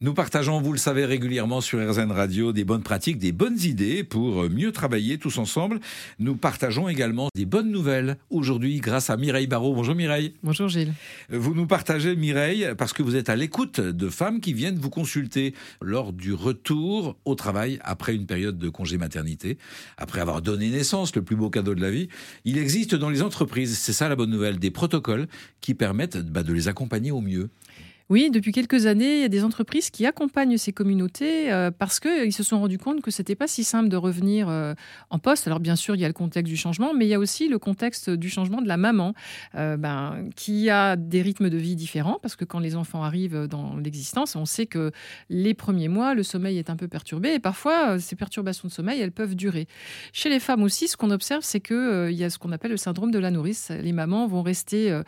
Nous partageons, vous le savez, régulièrement sur RZN Radio des bonnes pratiques, des bonnes idées pour mieux travailler tous ensemble. Nous partageons également des bonnes nouvelles aujourd'hui grâce à Mireille Barrault. Bonjour Mireille. Bonjour Gilles. Vous nous partagez Mireille parce que vous êtes à l'écoute de femmes qui viennent vous consulter lors du retour au travail après une période de congé maternité, après avoir donné naissance, le plus beau cadeau de la vie. Il existe dans les entreprises, c'est ça la bonne nouvelle, des protocoles qui permettent bah, de les accompagner au mieux. Oui, depuis quelques années, il y a des entreprises qui accompagnent ces communautés euh, parce qu'ils se sont rendus compte que c'était pas si simple de revenir euh, en poste. Alors bien sûr, il y a le contexte du changement, mais il y a aussi le contexte du changement de la maman, euh, ben, qui a des rythmes de vie différents parce que quand les enfants arrivent dans l'existence, on sait que les premiers mois, le sommeil est un peu perturbé et parfois ces perturbations de sommeil, elles peuvent durer. Chez les femmes aussi, ce qu'on observe, c'est que il y a ce qu'on appelle le syndrome de la nourrice. Les mamans vont rester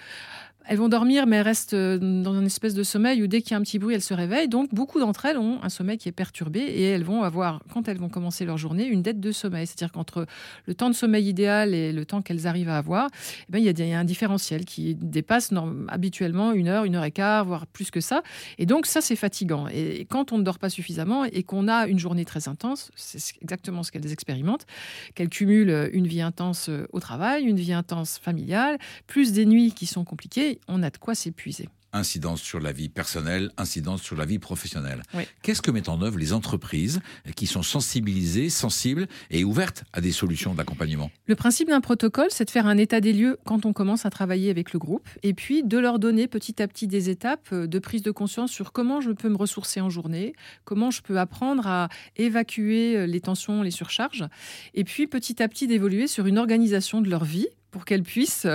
elles vont dormir, mais elles restent euh, dans une espèce de sommeil où dès qu'il y a un petit bruit, elles se réveillent. Donc, beaucoup d'entre elles ont un sommeil qui est perturbé et elles vont avoir, quand elles vont commencer leur journée, une dette de sommeil. C'est-à-dire qu'entre le temps de sommeil idéal et le temps qu'elles arrivent à avoir, eh ben, il, y a, un différentiel qui dépasse habituellement une heure, une heure et quart, voire plus que ça. Et donc, ça, c'est fatigant. Et quand on ne dort pas suffisamment et qu'on a une journée très intense, c'est exactement ce qu'elles expérimentent, qu'elles cumulent une vie intense euh, au travail, une vie intense familiale, plus des nuits qui sont compliquées on a de quoi s'épuiser. Incidence sur la vie personnelle, incidence sur la vie professionnelle. Qu'est-ce que mettent en œuvre les entreprises qui sont sensibilisées, sensibles et ouvertes à des solutions d'accompagnement? Le principe d'un protocole, c'est de faire un état des lieux quand on commence à travailler avec le groupe et puis de leur donner petit à petit des étapes de prise de conscience sur comment je peux me ressourcer en journée, comment je peux apprendre à évacuer les tensions, les surcharges et puis petit à petit d'évoluer sur une organisation de leur vie pour qu'elles puissent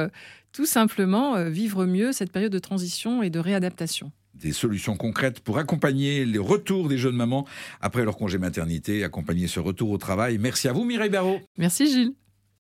tout simplement euh, vivre mieux cette période de transition et de réadaptation des solutions concrètes pour accompagner les retours des jeunes mamans après leur congé maternité, accompagner ce retour au travail. Merci à vous Mireille Barrault. Merci Gilles.